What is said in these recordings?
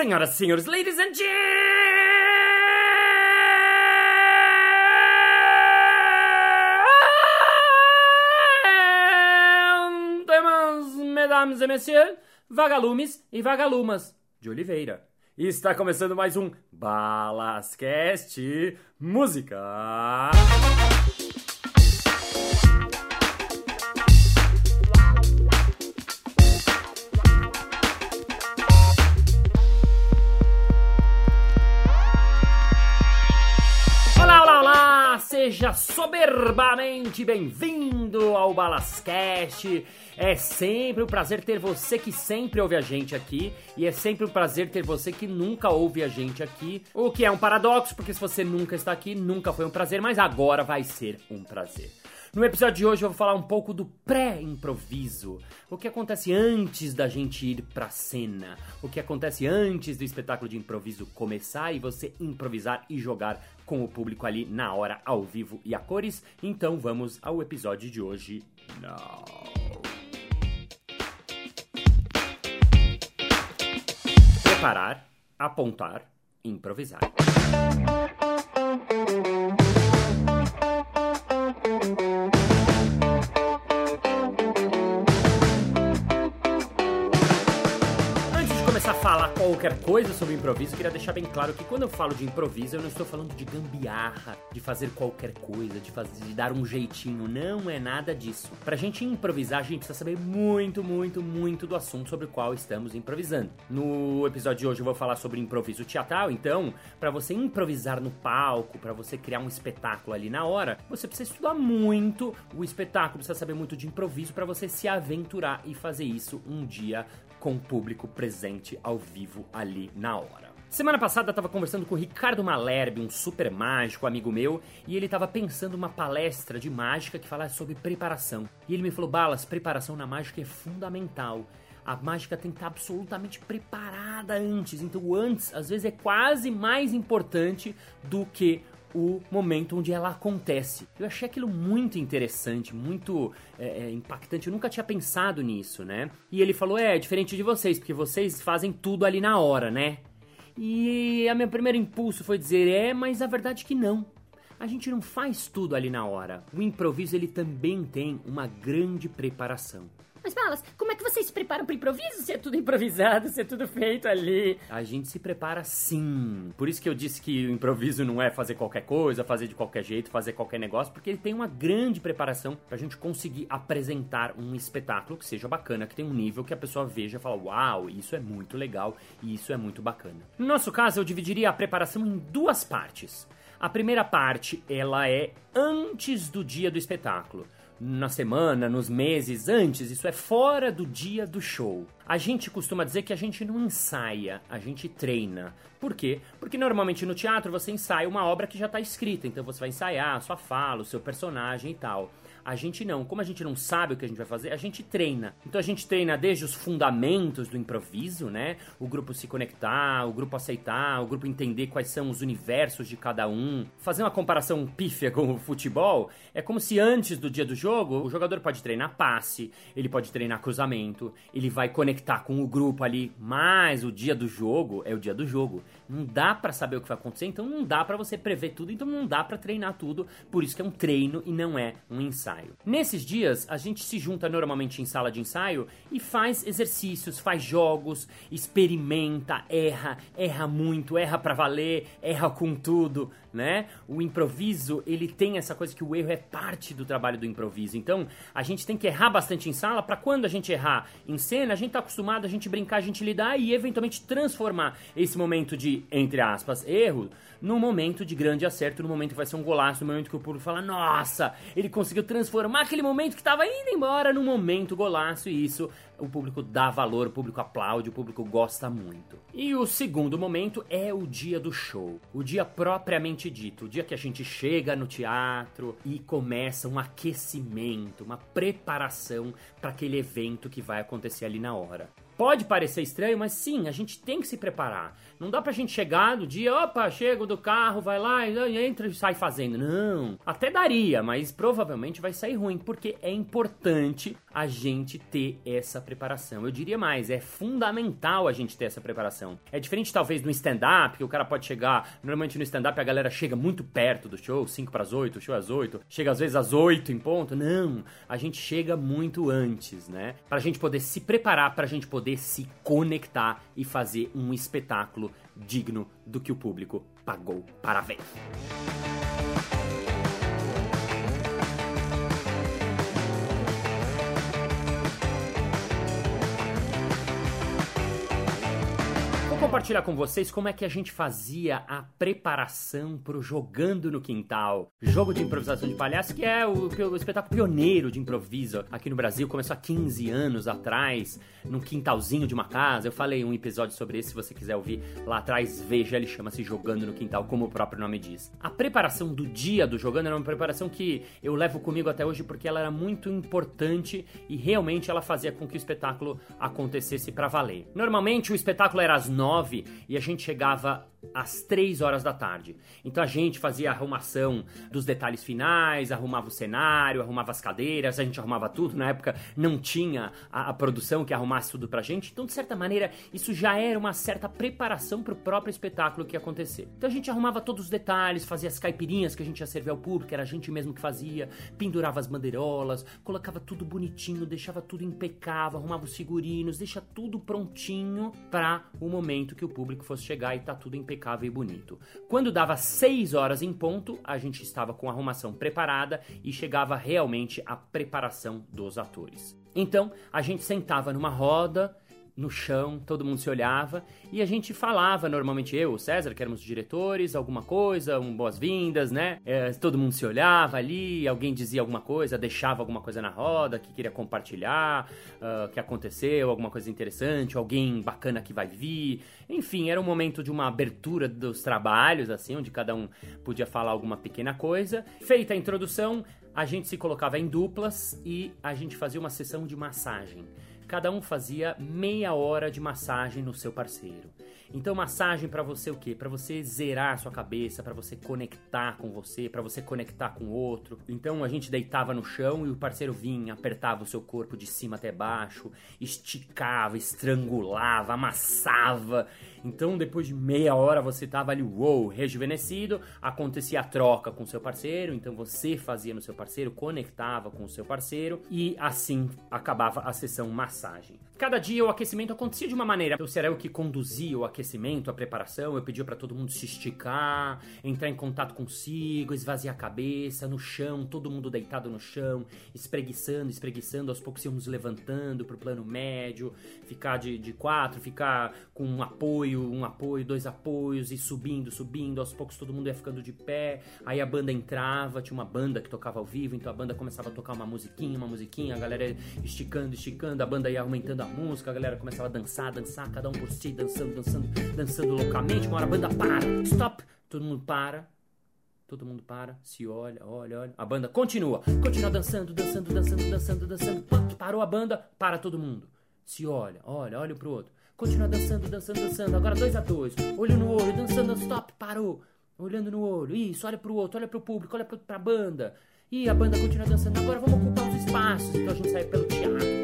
Senhoras e senhores, ladies and gentlemen, mesdames et messieurs, vagalumes e vagalumas de Oliveira. Está começando mais um Balascast Música. Seja soberbamente bem-vindo ao Balascast. É sempre um prazer ter você que sempre ouve a gente aqui e é sempre um prazer ter você que nunca ouve a gente aqui. O que é um paradoxo, porque se você nunca está aqui, nunca foi um prazer, mas agora vai ser um prazer. No episódio de hoje eu vou falar um pouco do pré-improviso. O que acontece antes da gente ir pra cena. O que acontece antes do espetáculo de improviso começar e você improvisar e jogar com o público ali na hora, ao vivo e a cores. Então vamos ao episódio de hoje. Now. Preparar, apontar, improvisar. Qualquer coisa sobre improviso, queria deixar bem claro que quando eu falo de improviso, eu não estou falando de gambiarra, de fazer qualquer coisa, de, fazer, de dar um jeitinho. Não é nada disso. Pra gente improvisar, a gente precisa saber muito, muito, muito do assunto sobre o qual estamos improvisando. No episódio de hoje eu vou falar sobre improviso teatral, então, para você improvisar no palco, para você criar um espetáculo ali na hora, você precisa estudar muito o espetáculo, precisa saber muito de improviso para você se aventurar e fazer isso um dia com o público presente ao vivo ali na hora. Semana passada eu tava conversando com o Ricardo Malherbe, um super mágico amigo meu, e ele tava pensando uma palestra de mágica que falasse sobre preparação. E ele me falou: "Balas, preparação na mágica é fundamental. A mágica tem que estar absolutamente preparada antes. Então, antes às vezes é quase mais importante do que o momento onde ela acontece. Eu achei aquilo muito interessante, muito é, é, impactante. Eu nunca tinha pensado nisso, né? E ele falou: é, é diferente de vocês, porque vocês fazem tudo ali na hora, né? E a meu primeiro impulso foi dizer: é, mas a verdade é que não. A gente não faz tudo ali na hora. O improviso ele também tem uma grande preparação. Mas Balas, como é que vocês se preparam pro improviso se é tudo improvisado, se é tudo feito ali? A gente se prepara sim. Por isso que eu disse que o improviso não é fazer qualquer coisa, fazer de qualquer jeito, fazer qualquer negócio, porque ele tem uma grande preparação pra gente conseguir apresentar um espetáculo que seja bacana, que tenha um nível que a pessoa veja e fala: "Uau, isso é muito legal e isso é muito bacana". No nosso caso, eu dividiria a preparação em duas partes. A primeira parte, ela é antes do dia do espetáculo na semana, nos meses antes, isso é fora do dia do show. A gente costuma dizer que a gente não ensaia, a gente treina. Por quê? Porque normalmente no teatro você ensaia uma obra que já está escrita, então você vai ensaiar a sua fala, o seu personagem e tal. A gente não, como a gente não sabe o que a gente vai fazer, a gente treina. Então a gente treina desde os fundamentos do improviso, né? O grupo se conectar, o grupo aceitar, o grupo entender quais são os universos de cada um. Fazer uma comparação pífia com o futebol é como se antes do dia do jogo, o jogador pode treinar passe, ele pode treinar cruzamento, ele vai conectar com o grupo ali, mas o dia do jogo é o dia do jogo. Não dá para saber o que vai acontecer, então não dá para você prever tudo, então não dá para treinar tudo, por isso que é um treino e não é um ensaio. Nesses dias, a gente se junta normalmente em sala de ensaio e faz exercícios, faz jogos, experimenta, erra, erra muito, erra para valer, erra com tudo, né? O improviso, ele tem essa coisa que o erro é parte do trabalho do improviso. Então, a gente tem que errar bastante em sala para quando a gente errar em cena, a gente tá acostumado a gente brincar, a gente lidar e eventualmente transformar esse momento de, entre aspas, erro num momento de grande acerto, no momento que vai ser um golaço, no momento que o público fala: "Nossa, ele conseguiu transformar aquele momento que estava indo embora num momento golaço" e isso o público dá valor, o público aplaude, o público gosta muito. E o segundo momento é o dia do show, o dia propriamente dito, o dia que a gente chega no teatro e começa um aquecimento, uma preparação para aquele evento que vai acontecer ali na hora. Pode parecer estranho, mas sim, a gente tem que se preparar. Não dá pra gente chegar no dia, opa, chego do carro, vai lá, entra e sai fazendo. Não. Até daria, mas provavelmente vai sair ruim, porque é importante a gente ter essa preparação. Eu diria mais, é fundamental a gente ter essa preparação. É diferente, talvez, no stand-up, que o cara pode chegar. Normalmente no stand-up a galera chega muito perto do show, 5 para as 8, o show às 8, chega às vezes às 8 em ponto. Não, a gente chega muito antes, né? Pra gente poder se preparar, pra gente poder poder se conectar e fazer um espetáculo digno do que o público pagou para ver. Compartilhar com vocês como é que a gente fazia a preparação pro Jogando no Quintal. Jogo de improvisação de palhaço, que é o, o, espetáculo pioneiro de improviso aqui no Brasil. Começou há 15 anos atrás, num quintalzinho de uma casa. Eu falei um episódio sobre esse, se você quiser ouvir lá atrás, veja, ele chama-se Jogando no Quintal, como o próprio nome diz. A preparação do dia do Jogando era uma preparação que eu levo comigo até hoje porque ela era muito importante e realmente ela fazia com que o espetáculo acontecesse para valer. Normalmente o espetáculo era às 9 9 e a gente chegava às 3 horas da tarde. Então a gente fazia a arrumação dos detalhes finais, arrumava o cenário, arrumava as cadeiras, a gente arrumava tudo. Na época não tinha a, a produção que arrumasse tudo pra gente. Então, de certa maneira, isso já era uma certa preparação pro próprio espetáculo que ia acontecer. Então a gente arrumava todos os detalhes, fazia as caipirinhas que a gente ia servir ao público, era a gente mesmo que fazia, pendurava as bandeirolas, colocava tudo bonitinho, deixava tudo impecável, arrumava os figurinos, deixa tudo prontinho para o momento que o público fosse chegar e tá tudo impecável impecável e bonito. Quando dava 6 horas em ponto, a gente estava com a arrumação preparada e chegava realmente a preparação dos atores. Então, a gente sentava numa roda no chão, todo mundo se olhava e a gente falava, normalmente eu, o César, que éramos diretores, alguma coisa, um boas-vindas, né? É, todo mundo se olhava ali, alguém dizia alguma coisa, deixava alguma coisa na roda que queria compartilhar, uh, que aconteceu, alguma coisa interessante, alguém bacana que vai vir. Enfim, era um momento de uma abertura dos trabalhos, assim, onde cada um podia falar alguma pequena coisa. Feita a introdução, a gente se colocava em duplas e a gente fazia uma sessão de massagem cada um fazia meia hora de massagem no seu parceiro. Então, massagem para você o quê? Para você zerar a sua cabeça, para você conectar com você, para você conectar com o outro. Então, a gente deitava no chão e o parceiro vinha, apertava o seu corpo de cima até baixo, esticava, estrangulava, amassava. Então, depois de meia hora, você tava ali, uou, rejuvenescido. Acontecia a troca com o seu parceiro, então você fazia no seu parceiro, conectava com o seu parceiro e assim acabava a sessão massagem. Cada dia o aquecimento acontecia de uma maneira. Eu era eu que conduzia o aquecimento, a preparação. Eu pedia para todo mundo se esticar, entrar em contato consigo, esvaziar a cabeça, no chão, todo mundo deitado no chão, espreguiçando, espreguiçando. Aos poucos íamos levantando pro plano médio, ficar de, de quatro, ficar com um apoio, um apoio, dois apoios e subindo, subindo. Aos poucos todo mundo ia ficando de pé. Aí a banda entrava, tinha uma banda que tocava ao vivo, então a banda começava a tocar uma musiquinha, uma musiquinha, a galera esticando, esticando, a banda ia aumentando a música, a galera começava a dançar, dançar, cada um por si, dançando, dançando, dançando loucamente. Uma hora a banda para, stop, todo mundo para, todo mundo para, se olha, olha, olha. A banda continua, continua dançando, dançando, dançando, dançando, dançando. Parou a banda, para todo mundo. Se olha, olha, olha pro outro. Continua dançando, dançando, dançando. Agora dois a dois, olho no olho, dançando, stop, parou. Olhando no olho, isso, olha pro outro, olha pro público, olha pra banda. E a banda continua dançando. Agora vamos ocupar os espaços. Então a gente sai pelo teatro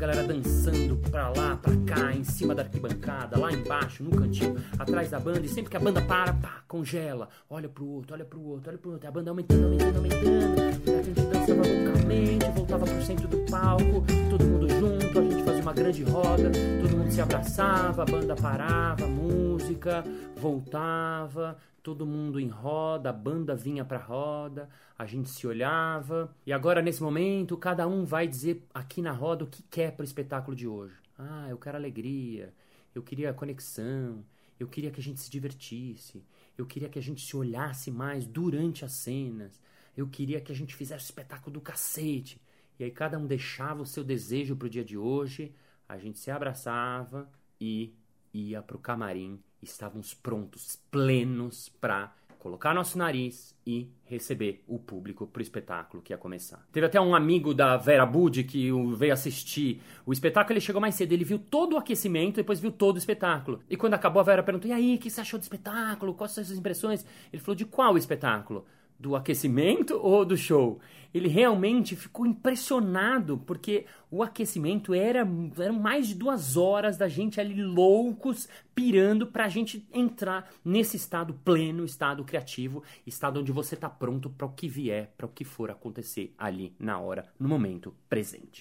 galera dançando pra lá, pra cá, em cima da arquibancada, lá embaixo, no cantinho, atrás da banda, e sempre que a banda para, pá, congela, olha pro outro, olha pro outro, olha pro outro, a banda aumentando, aumentando, aumentando, a gente dançava loucamente, voltava pro centro do palco, todo mundo junto, a gente fazia uma grande roda, todo mundo se abraçava, a banda parava, música, voltava, todo mundo em roda, a banda vinha pra roda, a gente se olhava. E agora, nesse momento, cada um vai dizer aqui na roda o que quer pro espetáculo de hoje. Ah, eu quero alegria, eu queria conexão, eu queria que a gente se divertisse, eu queria que a gente se olhasse mais durante as cenas, eu queria que a gente fizesse o espetáculo do cacete. E aí cada um deixava o seu desejo pro dia de hoje, a gente se abraçava e ia pro camarim estávamos prontos, plenos para colocar nosso nariz e receber o público pro espetáculo que ia começar. Teve até um amigo da Vera Bud que veio assistir o espetáculo, ele chegou mais cedo, ele viu todo o aquecimento, depois viu todo o espetáculo. E quando acabou, a Vera perguntou: "E aí, o que você achou do espetáculo? Quais são as suas impressões?" Ele falou: "De qual espetáculo?" Do aquecimento ou do show. Ele realmente ficou impressionado porque o aquecimento era eram mais de duas horas da gente ali loucos, pirando para a gente entrar nesse estado pleno, estado criativo, estado onde você está pronto para o que vier, para o que for acontecer ali na hora, no momento presente.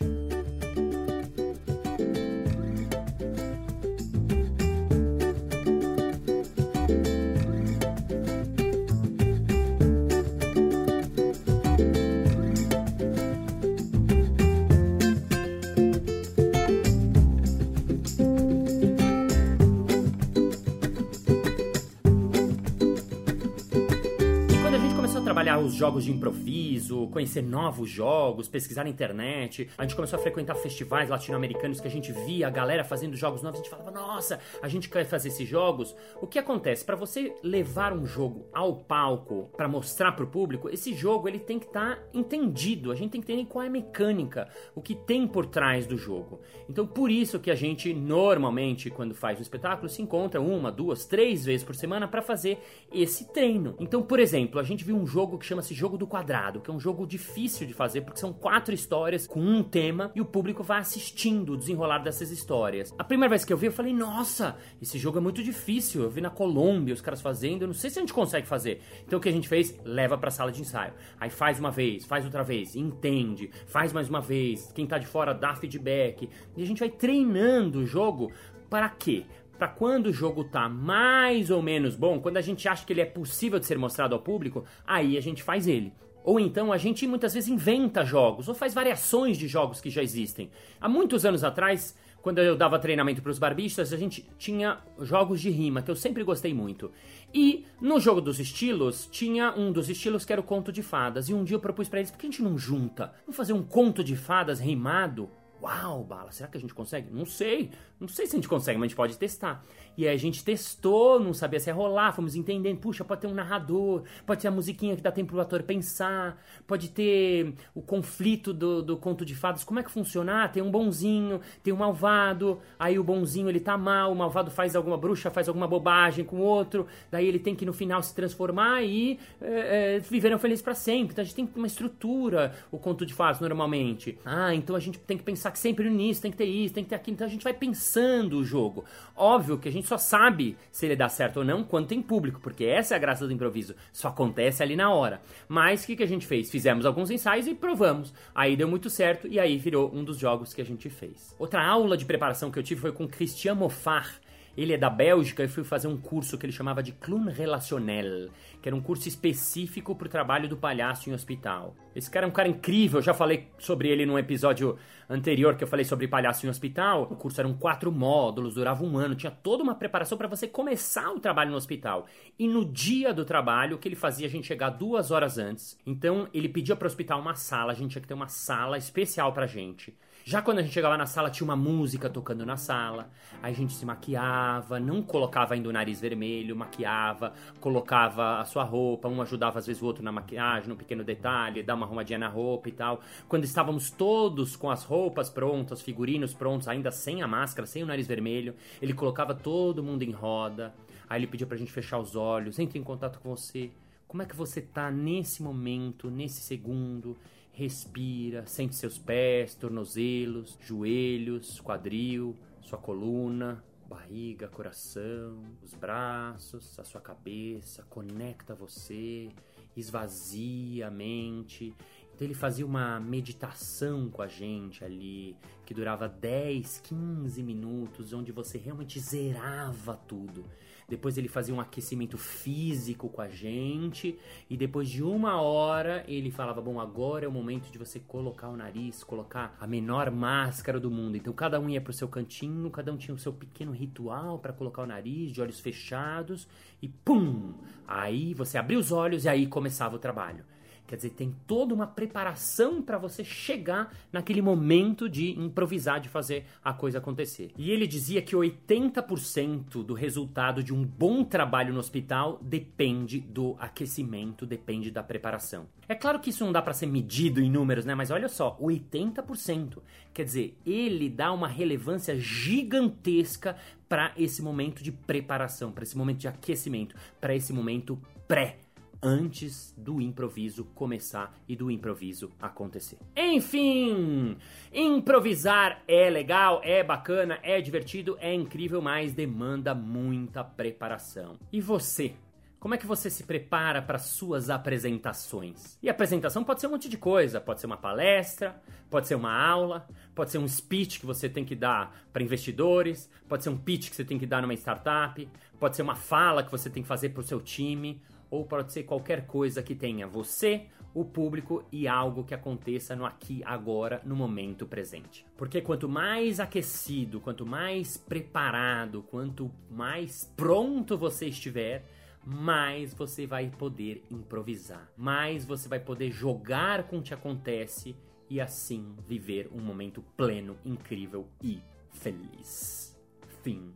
Trabalhar os jogos de improviso, conhecer novos jogos, pesquisar na internet. A gente começou a frequentar festivais latino-americanos que a gente via a galera fazendo jogos novos. A gente falava, nossa, a gente quer fazer esses jogos. O que acontece? Para você levar um jogo ao palco para mostrar para o público, esse jogo ele tem que estar tá entendido. A gente tem que entender qual é a mecânica, o que tem por trás do jogo. Então, por isso que a gente normalmente, quando faz um espetáculo, se encontra uma, duas, três vezes por semana para fazer esse treino. Então, por exemplo, a gente viu um jogo que chama-se Jogo do Quadrado, que é um jogo difícil de fazer porque são quatro histórias com um tema e o público vai assistindo o desenrolar dessas histórias. A primeira vez que eu vi, eu falei: Nossa, esse jogo é muito difícil. Eu vi na Colômbia os caras fazendo, eu não sei se a gente consegue fazer. Então o que a gente fez? Leva pra sala de ensaio. Aí faz uma vez, faz outra vez, entende, faz mais uma vez. Quem tá de fora dá feedback. E a gente vai treinando o jogo para quê? Para quando o jogo tá mais ou menos bom, quando a gente acha que ele é possível de ser mostrado ao público, aí a gente faz ele. Ou então a gente muitas vezes inventa jogos, ou faz variações de jogos que já existem. Há muitos anos atrás, quando eu dava treinamento para os barbistas, a gente tinha jogos de rima, que eu sempre gostei muito. E no jogo dos estilos, tinha um dos estilos que era o conto de fadas. E um dia eu propus para eles, por que a gente não junta? Vamos fazer um conto de fadas rimado? Uau, bala, será que a gente consegue? Não sei. Não sei se a gente consegue, mas a gente pode testar. E a gente testou, não sabia se ia rolar, fomos entendendo. Puxa, pode ter um narrador, pode ter a musiquinha que dá tempo pro ator pensar, pode ter o conflito do, do conto de fadas. Como é que funciona? Ah, tem um bonzinho, tem um malvado, aí o bonzinho ele tá mal, o malvado faz alguma bruxa, faz alguma bobagem com o outro, daí ele tem que no final se transformar e é, é, viveram felizes para sempre. Então a gente tem uma estrutura, o conto de fadas, normalmente. Ah, então a gente tem que pensar que sempre nisso, tem que ter isso, tem que ter aquilo. Então a gente vai pensando o jogo. Óbvio que a gente só sabe se ele dá certo ou não quando tem público, porque essa é a graça do improviso. Só acontece ali na hora. Mas o que, que a gente fez? Fizemos alguns ensaios e provamos. Aí deu muito certo e aí virou um dos jogos que a gente fez. Outra aula de preparação que eu tive foi com Christian Moffat ele é da Bélgica e fui fazer um curso que ele chamava de Clown Relationnel, que era um curso específico para o trabalho do palhaço em hospital. Esse cara é um cara incrível, eu já falei sobre ele num episódio anterior que eu falei sobre palhaço em hospital. O curso eram quatro módulos, durava um ano, tinha toda uma preparação para você começar o trabalho no hospital. E no dia do trabalho, o que ele fazia? A gente chegar duas horas antes. Então ele pedia para o hospital uma sala, a gente tinha que ter uma sala especial para gente. Já quando a gente chegava na sala, tinha uma música tocando na sala. Aí a gente se maquiava, não colocava ainda o nariz vermelho, maquiava, colocava a sua roupa, um ajudava às vezes o outro na maquiagem, no pequeno detalhe, dar uma arrumadinha na roupa e tal. Quando estávamos todos com as roupas prontas, figurinos prontos, ainda sem a máscara, sem o nariz vermelho, ele colocava todo mundo em roda. Aí ele pedia pra gente fechar os olhos, entre em contato com você. Como é que você tá nesse momento, nesse segundo? Respira, sente seus pés, tornozelos, joelhos, quadril, sua coluna, barriga, coração, os braços, a sua cabeça, conecta você, esvazia a mente. Então ele fazia uma meditação com a gente ali, que durava 10, 15 minutos, onde você realmente zerava tudo. Depois ele fazia um aquecimento físico com a gente. E depois de uma hora ele falava: Bom, agora é o momento de você colocar o nariz, colocar a menor máscara do mundo. Então cada um ia pro seu cantinho, cada um tinha o seu pequeno ritual para colocar o nariz, de olhos fechados. E pum! Aí você abria os olhos e aí começava o trabalho. Quer dizer, tem toda uma preparação para você chegar naquele momento de improvisar, de fazer a coisa acontecer. E ele dizia que 80% do resultado de um bom trabalho no hospital depende do aquecimento, depende da preparação. É claro que isso não dá para ser medido em números, né? Mas olha só, 80%. Quer dizer, ele dá uma relevância gigantesca para esse momento de preparação, para esse momento de aquecimento, para esse momento pré antes do improviso começar e do improviso acontecer. Enfim, improvisar é legal, é bacana, é divertido, é incrível, mas demanda muita preparação. E você? Como é que você se prepara para suas apresentações? E apresentação pode ser um monte de coisa, pode ser uma palestra, pode ser uma aula, pode ser um speech que você tem que dar para investidores, pode ser um pitch que você tem que dar numa startup, pode ser uma fala que você tem que fazer para o seu time, ou pode ser qualquer coisa que tenha você, o público e algo que aconteça no aqui, agora, no momento presente. Porque quanto mais aquecido, quanto mais preparado, quanto mais pronto você estiver, mais você vai poder improvisar, mais você vai poder jogar com o que acontece e assim viver um momento pleno, incrível e feliz. Fim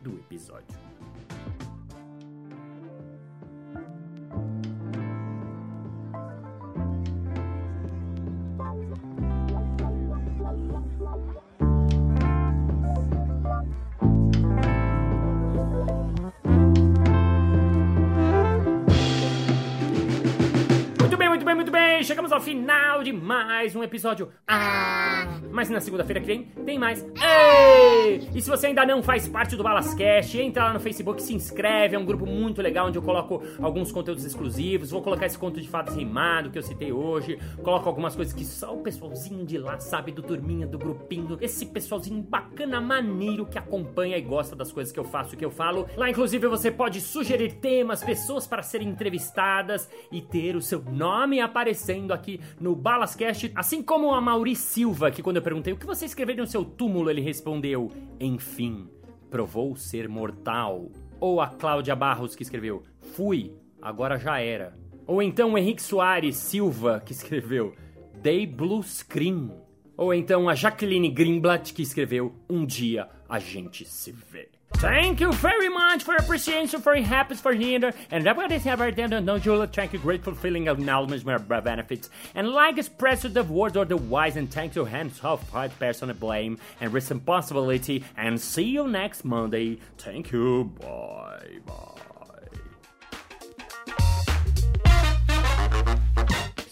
do episódio. Chegamos ao final de mais um episódio. Ah! Mas na segunda-feira que vem tem mais. Ei! E se você ainda não faz parte do Balascast, entra lá no Facebook, se inscreve. É um grupo muito legal onde eu coloco alguns conteúdos exclusivos. Vou colocar esse conto de fadas rimado que eu citei hoje. Coloco algumas coisas que só o pessoalzinho de lá sabe, do turminha, do grupinho. Esse pessoalzinho bacana, maneiro que acompanha e gosta das coisas que eu faço e que eu falo. Lá, inclusive, você pode sugerir temas, pessoas para serem entrevistadas e ter o seu nome aparecendo aqui no Balascast. Assim como a Mauri Silva, que quando eu perguntei o que você escreveria no seu túmulo, ele respondeu: Enfim, provou ser mortal. Ou a Cláudia Barros, que escreveu: Fui, agora já era. Ou então o Henrique Soares Silva, que escreveu: Day Blue Screen. Ou então a Jacqueline Greenblatt, que escreveu: Um dia a gente se vê. Thank you very much for appreciation, for happiness, for here, and everybody have our no Julia, thank you, grateful feeling of knowledge, of benefits, and like express the words or the wise, and thank you, hands off, five personal blame and responsibility, and see you next Monday. Thank you, bye bye.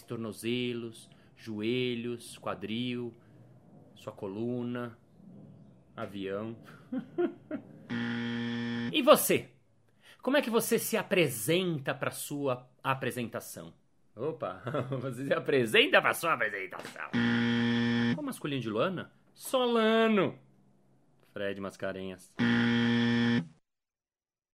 Tornozelos, joelhos, quadril, sua coluna, avião. E você? Como é que você se apresenta para sua apresentação? Opa, você se apresenta para sua apresentação. Qual masculino de Luana? Solano. Fred Mascarenhas.